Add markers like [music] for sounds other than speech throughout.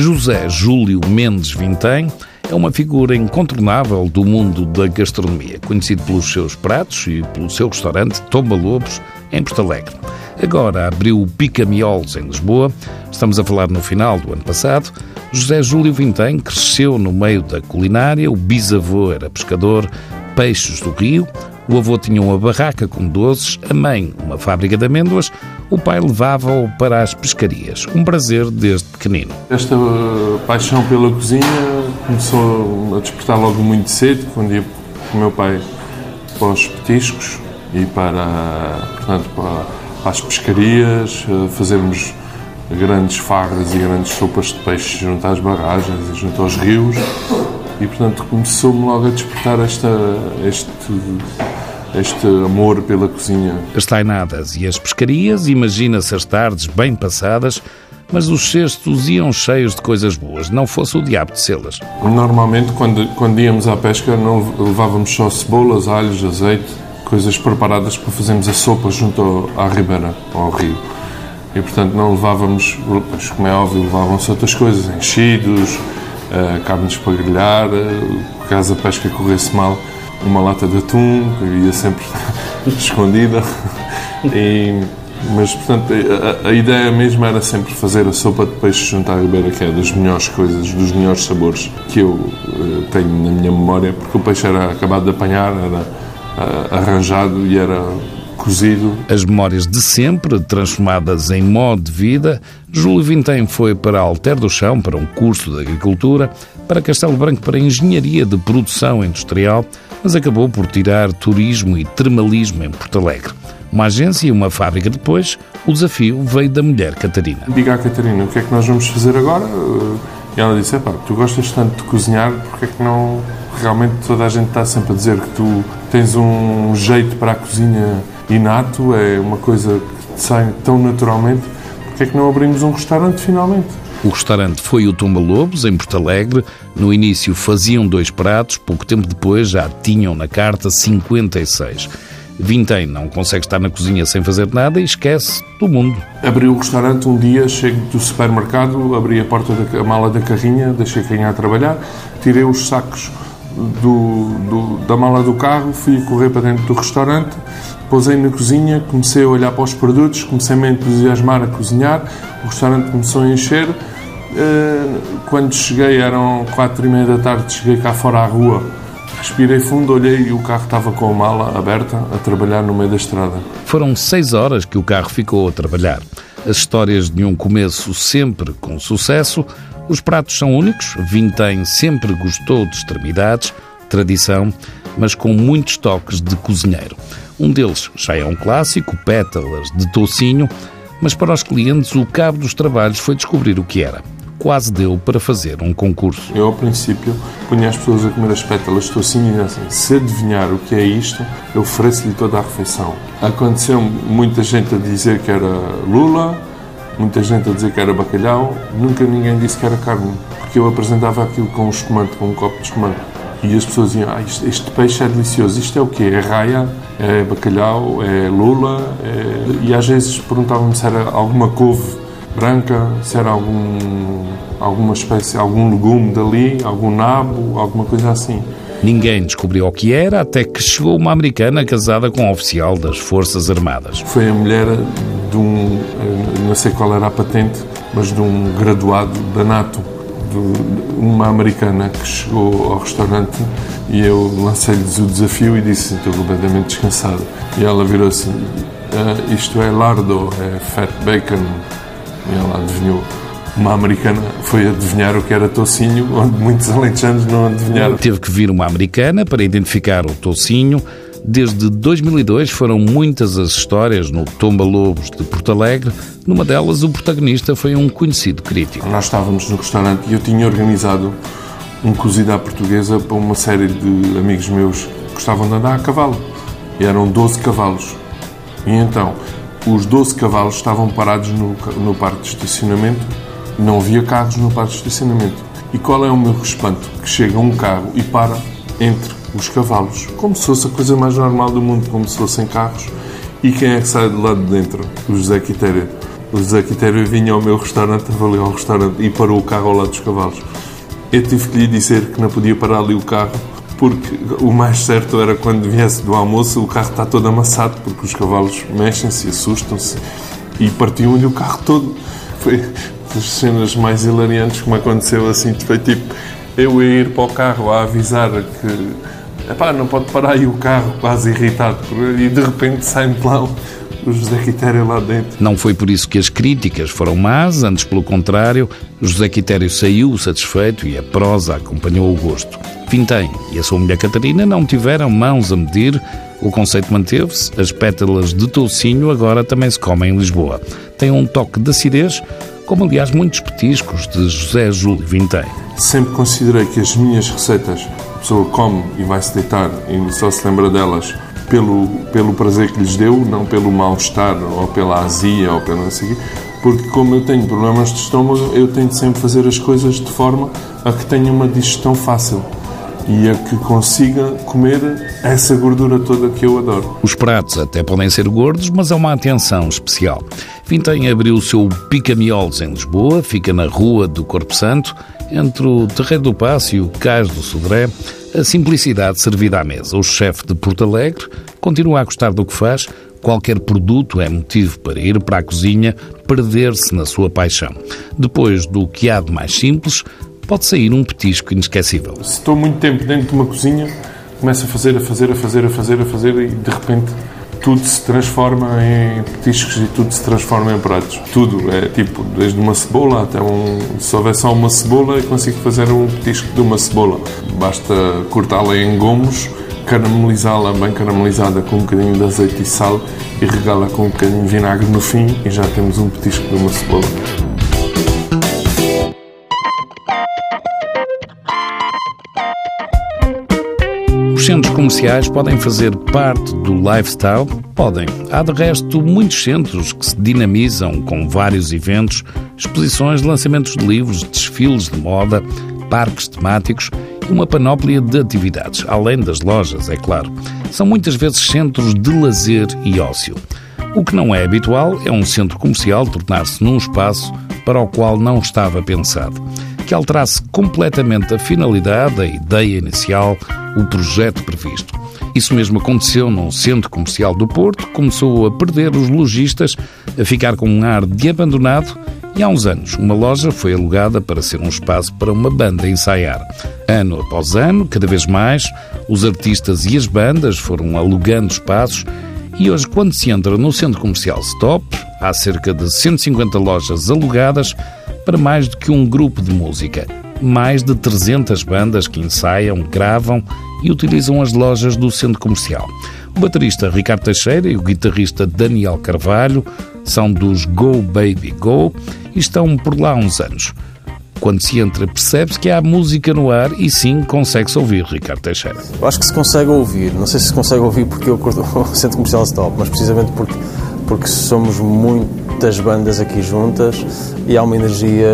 José Júlio Mendes Vintém é uma figura incontornável do mundo da gastronomia, conhecido pelos seus pratos e pelo seu restaurante Tomba Lobos, em Porto Alegre. Agora abriu o Pica Miolos em Lisboa, estamos a falar no final do ano passado. José Júlio Vintém cresceu no meio da culinária, o bisavô era pescador, peixes do rio, o avô tinha uma barraca com doces, a mãe uma fábrica de amêndoas, o pai levava-o para as pescarias. Um prazer desde pequenino. Esta paixão pela cozinha começou a despertar logo muito cedo, quando ia com o meu pai para os petiscos e para, portanto, para, as pescarias, fazermos grandes farras e grandes sopas de peixe junto às barragens e junto aos rios e portanto começou-me logo a despertar esta, este este amor pela cozinha. As tainadas e as pescarias, imagina-se as tardes bem passadas, mas os cestos iam cheios de coisas boas, não fosse o diabo de selas. Normalmente, quando, quando íamos à pesca, não levávamos só cebolas, alhos, azeite, coisas preparadas para fazermos a sopa junto à ribeira, ao rio. E, portanto, não levávamos, como é óbvio, levavam-se outras coisas, enchidos, uh, carnes para grelhar, uh, caso a pesca corresse mal, uma lata de atum, que ia sempre [laughs] escondida. E, mas, portanto, a, a, ideia mesmo era sempre fazer a sopa de peixe junto à ribeira, que é das melhores coisas, dos melhores sabores que eu uh, tenho na minha memória, porque o peixe era acabado de apanhar, era uh, arranjado e era cozido. As memórias de sempre, transformadas em modo de vida, Júlio Vintém foi para Alter do Chão, para um curso de agricultura, para Castelo Branco, para engenharia de produção industrial, mas acabou por tirar turismo e termalismo em Porto Alegre. Uma agência e uma fábrica depois, o desafio veio da mulher Catarina. Diga à Catarina, o que é que nós vamos fazer agora? E ela disse, pá, tu gostas tanto de cozinhar, porque é que não... Realmente toda a gente está sempre a dizer que tu tens um jeito para a cozinha inato, é uma coisa que sai tão naturalmente, porque é que não abrimos um restaurante finalmente? O restaurante foi o Tumba Lobos, em Porto Alegre. No início faziam dois pratos, pouco tempo depois já tinham na carta 56. Vintém não consegue estar na cozinha sem fazer nada e esquece do mundo. Abri o restaurante um dia, chego do supermercado, abri a porta da a mala da carrinha, deixei a carrinha a trabalhar, tirei os sacos do, do, da mala do carro, fui correr para dentro do restaurante, Pousei na cozinha, comecei a olhar para os produtos, comecei -me a entusiasmar a cozinhar, o restaurante começou a encher. Eh, quando cheguei, eram quatro e meia da tarde, cheguei cá fora à rua, respirei fundo, olhei e o carro estava com a mala aberta a trabalhar no meio da estrada. Foram seis horas que o carro ficou a trabalhar. As histórias de um começo sempre com sucesso, os pratos são únicos, Vintém sempre gostou de extremidades, tradição, mas com muitos toques de cozinheiro. Um deles já é um clássico, pétalas de tocinho, mas para os clientes o cabo dos trabalhos foi descobrir o que era. Quase deu para fazer um concurso. Eu, ao princípio, punha as pessoas a comer as pétalas de tocinho e assim, se adivinhar o que é isto, eu ofereço-lhe toda a refeição. Aconteceu muita gente a dizer que era lula, muita gente a dizer que era bacalhau, nunca ninguém disse que era carne, porque eu apresentava aquilo com um espumante, com um copo de espumante. E as pessoas diziam, ah, este, este, peixe é delicioso, isto é o quê? É raia, é bacalhau, é lula, é... e às vezes perguntavam-me se era alguma couve branca, se era algum, alguma espécie, algum legume dali, algum nabo, alguma coisa assim. Ninguém descobriu o que era até que chegou uma americana casada com um oficial das Forças Armadas. Foi a mulher de um, não sei qual era a patente, mas de um graduado da NATO de uma americana que chegou ao restaurante e eu lancei-lhes o desafio e disse estou completamente descansado. E ela virou assim, ah, isto é lardo, é fat bacon. E ela adivinhou. Uma americana foi adivinhar o que era tocinho, onde muitos [laughs] alentejanos não adivinharam. Teve que vir uma americana para identificar o tocinho Desde 2002 foram muitas as histórias no Tomba Lobos de Porto Alegre. Numa delas, o protagonista foi um conhecido crítico. Nós estávamos no restaurante e eu tinha organizado um cozido à portuguesa para uma série de amigos meus que gostavam de andar a cavalo. E eram 12 cavalos. E então, os 12 cavalos estavam parados no, no parque de estacionamento. Não havia carros no parque de estacionamento. E qual é o meu respanto? Que chega um carro e para entre os cavalos, como se fosse a coisa mais normal do mundo, como se fossem carros. E quem é que sai de lá de dentro? O José Quitéria. o José Quitério vinha ao meu restaurante, estava ali ao restaurante e parou o carro ao lado dos cavalos. Eu tive que lhe dizer que não podia parar ali o carro porque o mais certo era quando viesse do almoço o carro está todo amassado porque os cavalos mexem-se, assustam-se e partiam-lhe o carro todo. Foi das cenas mais hilariantes que me aconteceu assim. Foi tipo, eu ia ir para o carro a avisar que epá, não pode parar aí o carro, quase irritado, e de repente sai-me lá o José Quitério lá dentro. Não foi por isso que as críticas foram más, antes pelo contrário, José Quitério saiu satisfeito e a prosa acompanhou o gosto. Vintém e a sua mulher Catarina não tiveram mãos a medir, o conceito manteve-se, as pétalas de toucinho agora também se comem em Lisboa. Tem um toque de acidez, como aliás muitos petiscos de José Júlio Vintém. Sempre considerei que as minhas receitas, a pessoa come e vai se deitar e só se lembra delas pelo, pelo prazer que lhes deu, não pelo mal-estar ou pela azia ou pelo não sei porque como eu tenho problemas de estômago, eu tento sempre fazer as coisas de forma a que tenha uma digestão fácil e a que consiga comer essa gordura toda que eu adoro. Os pratos até podem ser gordos, mas é uma atenção especial. Vintém abriu o seu Pica-Miolos em Lisboa, fica na Rua do Corpo Santo, entre o Terreiro do Passo e o Cais do Sodré, a simplicidade servida à mesa. O chefe de Porto Alegre continua a gostar do que faz. Qualquer produto é motivo para ir para a cozinha, perder-se na sua paixão. Depois do que há de mais simples, pode sair um petisco inesquecível. Se estou muito tempo dentro de uma cozinha, começo a fazer, a fazer, a fazer, a fazer, a fazer e de repente tudo se transforma em petiscos e tudo se transforma em pratos. Tudo, é tipo, desde uma cebola até um. Se houver só uma cebola, eu consigo fazer um petisco de uma cebola. Basta cortá-la em gomos, caramelizá-la bem caramelizada com um bocadinho de azeite e sal e regá-la com um bocadinho de vinagre no fim e já temos um petisco de uma cebola. Centros comerciais podem fazer parte do lifestyle? Podem. Há de resto muitos centros que se dinamizam com vários eventos, exposições, lançamentos de livros, desfiles de moda, parques temáticos e uma panóplia de atividades, além das lojas, é claro. São muitas vezes centros de lazer e ócio. O que não é habitual é um centro comercial tornar-se num espaço para o qual não estava pensado, que alterasse completamente a finalidade, a ideia inicial, o projeto previsto. Isso mesmo aconteceu num centro comercial do Porto, começou a perder os lojistas, a ficar com um ar de abandonado e há uns anos uma loja foi alugada para ser um espaço para uma banda ensaiar. Ano após ano, cada vez mais, os artistas e as bandas foram alugando espaços e hoje, quando se entra no centro comercial Stop, há cerca de 150 lojas alugadas para mais do que um grupo de música mais de 300 bandas que ensaiam, gravam e utilizam as lojas do centro comercial. O baterista Ricardo Teixeira e o guitarrista Daniel Carvalho são dos Go Baby Go e estão por lá há uns anos. Quando se entra, percebe-se que há música no ar e sim consegue-se ouvir, Ricardo Teixeira. Eu acho que se consegue ouvir. Não sei se se consegue ouvir porque eu curto [laughs] o Centro Comercial Stop, mas precisamente porque, porque somos muitas bandas aqui juntas e há uma energia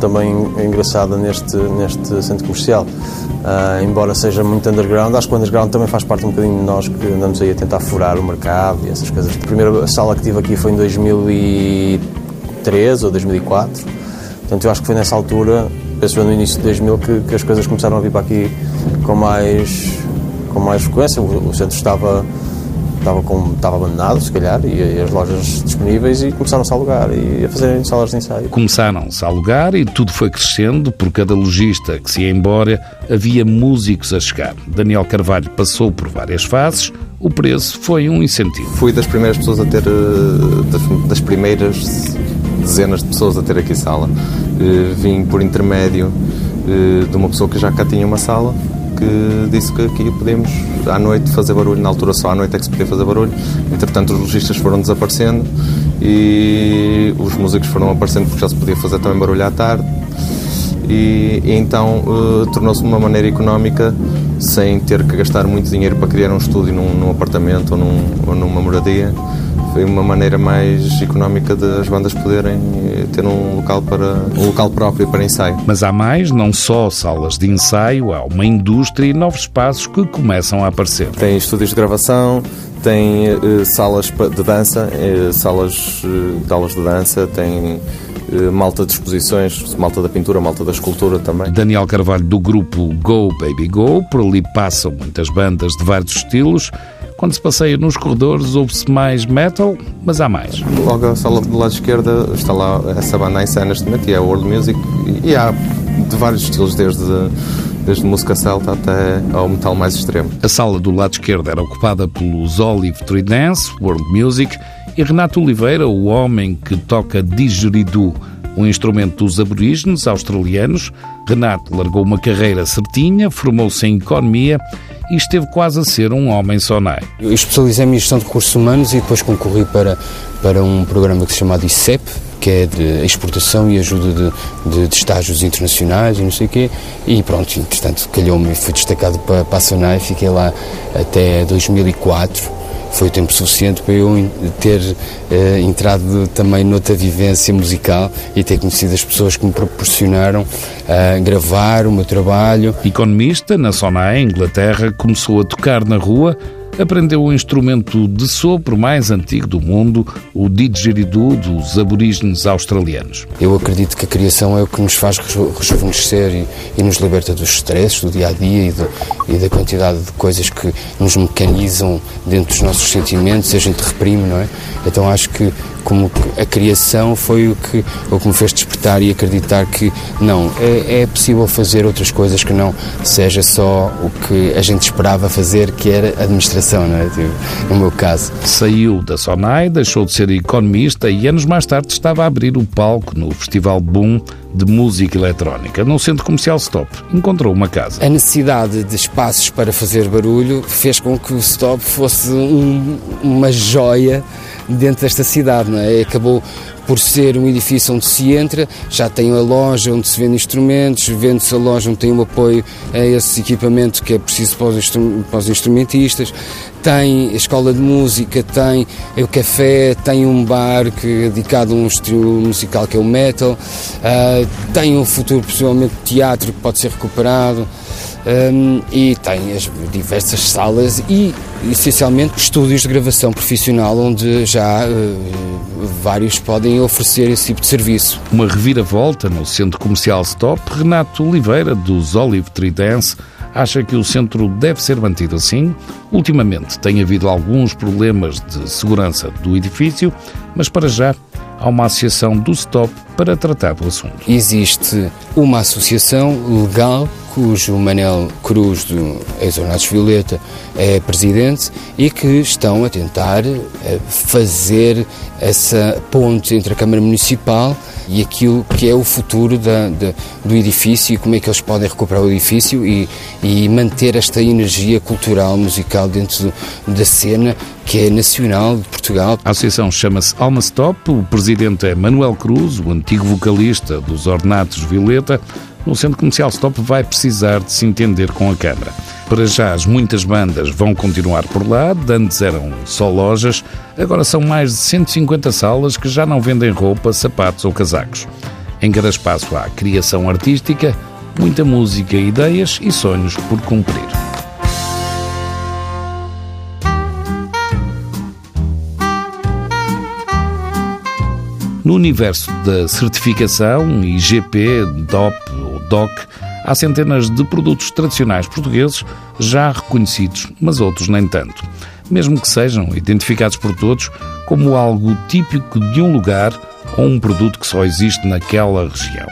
também engraçada neste, neste centro comercial. Uh, embora seja muito underground, acho que o underground também faz parte um bocadinho de nós que andamos aí a tentar furar o mercado e essas coisas. A primeira sala que tive aqui foi em 2003 ou 2004, portanto eu acho que foi nessa altura, penso no início de 2000, que, que as coisas começaram a vir para aqui com mais, com mais frequência. O, o centro estava estava, com, estava abandonado, se calhar, e, e as lojas disponíveis e começaram-se a alugar e a fazerem salas de ensaio. Começaram-se a alugar e tudo foi crescendo. Por cada lojista que se ia embora, havia músicos a chegar. Daniel Carvalho passou por várias fases. O preço foi um incentivo. Fui das primeiras pessoas a ter, eh, das, das primeiras dezenas de pessoas a ter aqui sala. Eh, vim por intermédio eh, de uma pessoa que já cá tinha uma sala que disse que aqui podemos à noite fazer barulho, na altura só à noite é que se podia fazer barulho. Entretanto, os lojistas foram desaparecendo e os músicos foram aparecendo porque já se podia fazer também barulho à tarde. E, e então uh, tornou-se uma maneira económica sem ter que gastar muito dinheiro para criar um estúdio num, num apartamento ou, num, ou numa moradia foi uma maneira mais económica das bandas poderem eh, ter um local para um local próprio para ensaio. Mas há mais, não só salas de ensaio, há uma indústria e novos espaços que começam a aparecer. Tem estúdios de gravação, tem uh, salas de dança, uh, salas uh, de aulas de dança, tem malta de exposições, malta da pintura, malta da escultura também. Daniel Carvalho do grupo Go Baby Go, por ali passam muitas bandas de vários estilos. Quando se passeia nos corredores, ouve-se mais metal, mas há mais. Logo a sala do lado esquerdo está lá essa banda em cena neste momento, e é World Music, e há de vários estilos, desde desde música celta até ao metal mais extremo. A sala do lado esquerdo era ocupada pelos Olive Tree Dance, World Music, e Renato Oliveira, o homem que toca didgeridoo, um instrumento dos aborígenes australianos. Renato largou uma carreira certinha, formou-se em economia e esteve quase a ser um homem sonai. Eu especializei-me em gestão de recursos humanos e depois concorri para, para um programa que se chama ICEP, que é de exportação e ajuda de, de, de, estágios internacionais e não sei o quê. E pronto, entretanto, calhou-me, fui destacado para, para a Sonai, fiquei lá até 2004 foi tempo suficiente para eu ter uh, entrado também noutra vivência musical e ter conhecido as pessoas que me proporcionaram uh, gravar o meu trabalho. Economista, na Sonai, Inglaterra, começou a tocar na rua aprendeu o instrumento de sopro mais antigo do mundo, o didgeridoo dos aborígenes australianos. Eu acredito que a criação é o que nos faz rejuvenescer e, e nos liberta dos stresses do dia a dia e, do, e, da quantidade de coisas que nos mecanizam dentro dos nossos sentimentos e a gente reprime, não é? Então acho que como a criação foi o que, o que me fez despertar e acreditar que não, é, é possível fazer outras coisas que não seja só o que a gente esperava fazer, que era administração, não é? Tipo, no meu caso. Saiu da Sonai, deixou de ser economista e anos mais tarde estava a abrir o palco no Festival Boom de música eletrónica. No centro comercial Stop, encontrou uma casa. A necessidade de espaços para fazer barulho fez com que o Stop fosse um, uma joia dentro desta cidade, não é? Acabou por ser um edifício onde se entra, já tem a loja onde se vende instrumentos, vende-se a loja onde tem um apoio a esse equipamento que é preciso para os instrumentistas, tem a escola de música, tem o café, tem um bar que é dedicado a um estilo musical que é o metal, uh, tem um futuro possivelmente teatro que pode ser recuperado. Um, e tem as diversas salas e essencialmente estúdios de gravação profissional onde já uh, vários podem oferecer esse tipo de serviço. Uma reviravolta no centro comercial Stop, Renato Oliveira dos Olive Tree Dance acha que o centro deve ser mantido assim. Ultimamente tem havido alguns problemas de segurança do edifício, mas para já há uma associação do Stop para tratar do assunto. Existe uma associação legal cujo Manel Cruz, do ex Violeta, é presidente e que estão a tentar eh, fazer essa ponte entre a Câmara Municipal e aquilo que é o futuro da, da, do edifício e como é que eles podem recuperar o edifício e, e manter esta energia cultural, musical dentro do, da cena que é nacional de Portugal. A associação chama-se Alma Stop, o presidente é Manuel Cruz, o antigo vocalista dos Ornatos Violeta, no Centro Comercial Stop vai precisar de se entender com a Câmara. Para já, as muitas bandas vão continuar por lá, antes eram só lojas, agora são mais de 150 salas que já não vendem roupa, sapatos ou casacos. Em cada espaço há criação artística, muita música, ideias e sonhos por cumprir. No universo da certificação IGP, DOP ou DOC, há centenas de produtos tradicionais portugueses já reconhecidos, mas outros nem tanto. Mesmo que sejam identificados por todos como algo típico de um lugar ou um produto que só existe naquela região.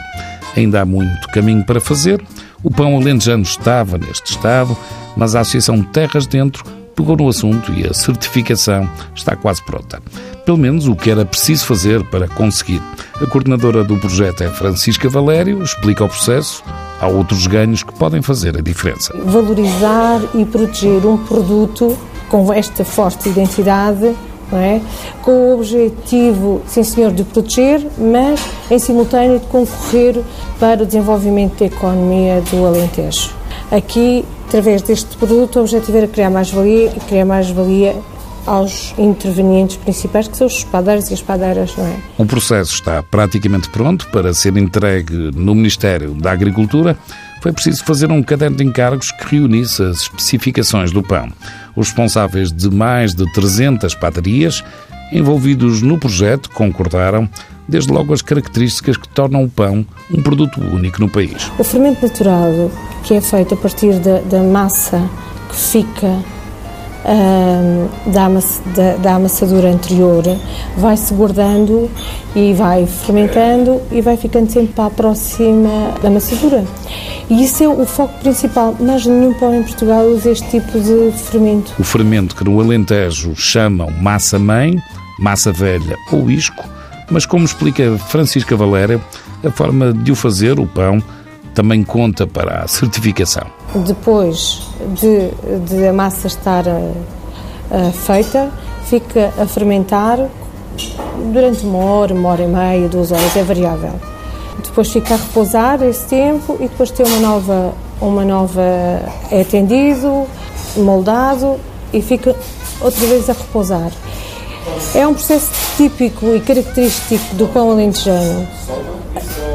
Ainda há muito caminho para fazer. O pão alentejano estava neste estado, mas a Associação Terras Dentro pegou no assunto e a certificação está quase pronta pelo menos o que era preciso fazer para conseguir. A coordenadora do projeto é Francisca Valério, explica o processo. Há outros ganhos que podem fazer a diferença. Valorizar e proteger um produto com esta forte identidade é? com o objetivo, sim senhor, de proteger, mas em simultâneo de concorrer para o desenvolvimento da economia do Alentejo. Aqui através deste produto, o objetivo era criar mais valia e criar mais valia aos intervenientes principais, que são os espadeiros e as espadeiras, não é? O processo está praticamente pronto para ser entregue no Ministério da Agricultura. Foi preciso fazer um caderno de encargos que reunisse as especificações do pão. Os responsáveis de mais de 300 padarias envolvidos no projeto concordaram desde logo as características que tornam o pão um produto único no país. O fermento natural, que é feito a partir da, da massa que fica da, da, da, amassadura anterior, vai-se guardando e vai fermentando e vai ficando sempre para a próxima amassadura. E isso é o foco principal, mas nenhum pão em Portugal usa este tipo de fermento. O fermento que no Alentejo chamam massa-mãe, massa velha ou isco, mas como explica Francisca Valéria, a forma de o fazer, o pão, também conta para a certificação. Depois de, de a massa estar uh, feita, fica a fermentar durante uma hora, uma hora e meia, duas horas, é variável. Depois fica a repousar esse tempo e depois tem uma nova, uma nova é atendido, moldado e fica outra vez a repousar. É um processo típico e característico do pão alentejano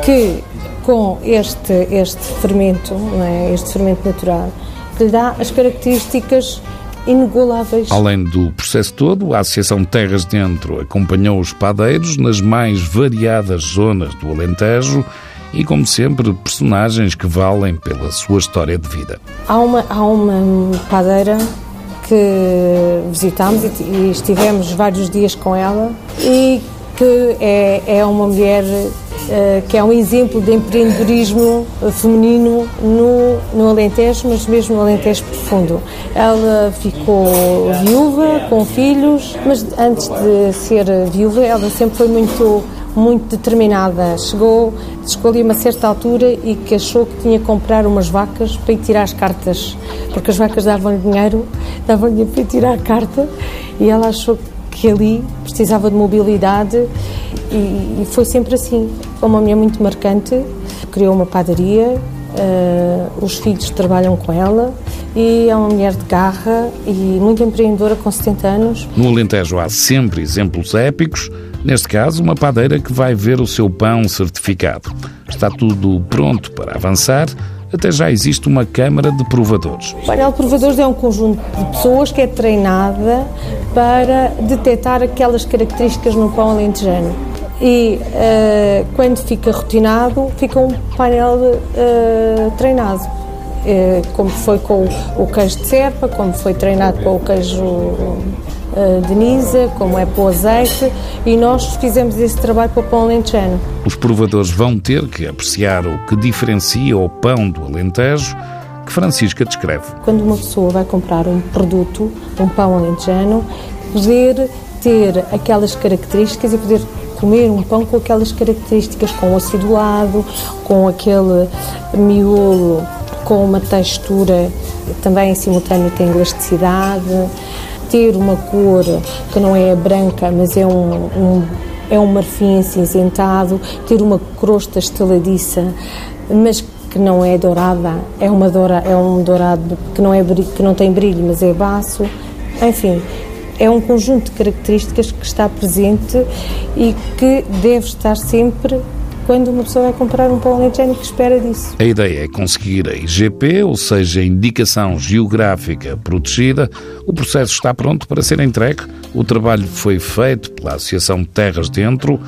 que com este, este fermento, é? este fermento natural, que lhe dá as características inigualáveis. Além do processo todo, a Associação Terras Dentro acompanhou os padeiros nas mais variadas zonas do Alentejo e, como sempre, personagens que valem pela sua história de vida. Há uma, há uma padeira que visitámos e, estivemos vários dias com ela e que é, é uma mulher que é um exemplo de empreendedorismo feminino no, no Alentejo, mas mesmo no Alentejo profundo. Ela ficou viúva, com filhos, mas antes de ser viúva, ela sempre foi muito muito determinada. Chegou, a uma certa altura e que achou que tinha que comprar umas vacas para ir tirar as cartas, porque as vacas davam-lhe dinheiro, davam-lhe para ir tirar a carta e ela achou que ali precisava de mobilidade e, foi sempre assim. Uma mulher muito marcante, criou uma padaria, uh, os filhos trabalham com ela e é uma mulher de garra e muito empreendedora com 70 anos. No Alentejo há sempre exemplos épicos, neste caso uma padeira que vai ver o seu pão certificado. Está tudo pronto para avançar, até já existe uma Câmara de Provadores. O painel de provadores é um conjunto de pessoas que é treinada para detectar aquelas características no pão alentejano. E uh, quando fica rotinado, fica um painel uh, treinado. Uh, como foi com o queijo de serpa, como foi treinado com o queijo de Nisa, como é para o azeite, e nós fizemos esse trabalho para o pão alentejano. Os provadores vão ter que apreciar o que diferencia o pão do Alentejo que Francisca descreve. Quando uma pessoa vai comprar um produto, um pão alentejano, poder ter aquelas características e poder comer um pão com aquelas características, com o acidulado, com aquele miolo com uma textura também em simultâneo tem elasticidade, ter uma cor que não é branca, mas é um, um é um marfim acinzentado, ter uma crosta estaladiça, mas que não é dourada, é, uma doura, é um dourado que não, é, que não tem brilho, mas é baço. Enfim, é um conjunto de características que está presente e que deve estar sempre quando uma pessoa vai comprar um pão alentejano que espera disso. A ideia é conseguir a IGP, ou seja, a Indicação Geográfica Protegida. O processo está pronto para ser entregue. O trabalho foi feito pela Associação Terras Dentro.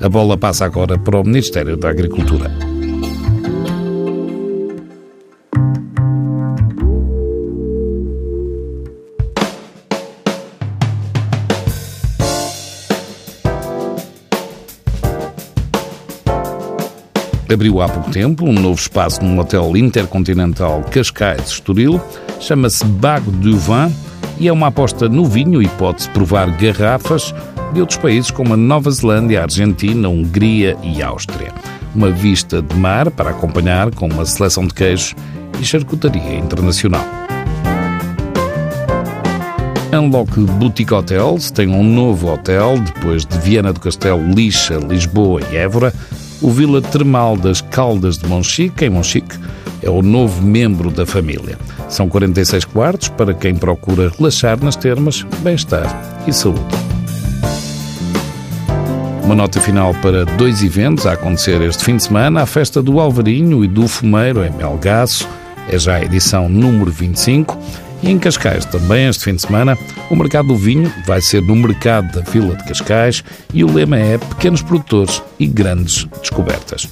A bola passa agora para o Ministério da Agricultura. Abriu há pouco tempo um novo espaço num hotel intercontinental Cascais Estoril, chama-se Bago du Vin e é uma aposta no vinho e pode-se provar garrafas de outros países como a Nova Zelândia, a Argentina, a Hungria e a Áustria. Uma vista de mar para acompanhar com uma seleção de queijos e charcutaria internacional. Unlock Boutique Hotels tem um novo hotel depois de Viana do Castelo, Lixa, Lisboa e Évora o Vila Termal das Caldas de Monchique, em Monchique, é o novo membro da família. São 46 quartos para quem procura relaxar nas termas, bem-estar e saúde. Uma nota final para dois eventos a acontecer este fim de semana: a festa do Alvarinho e do Fumeiro em Melgaço, é já a edição número 25. E em Cascais, também este fim de semana, o Mercado do Vinho vai ser no Mercado da Vila de Cascais e o lema é Pequenos Produtores e Grandes Descobertas.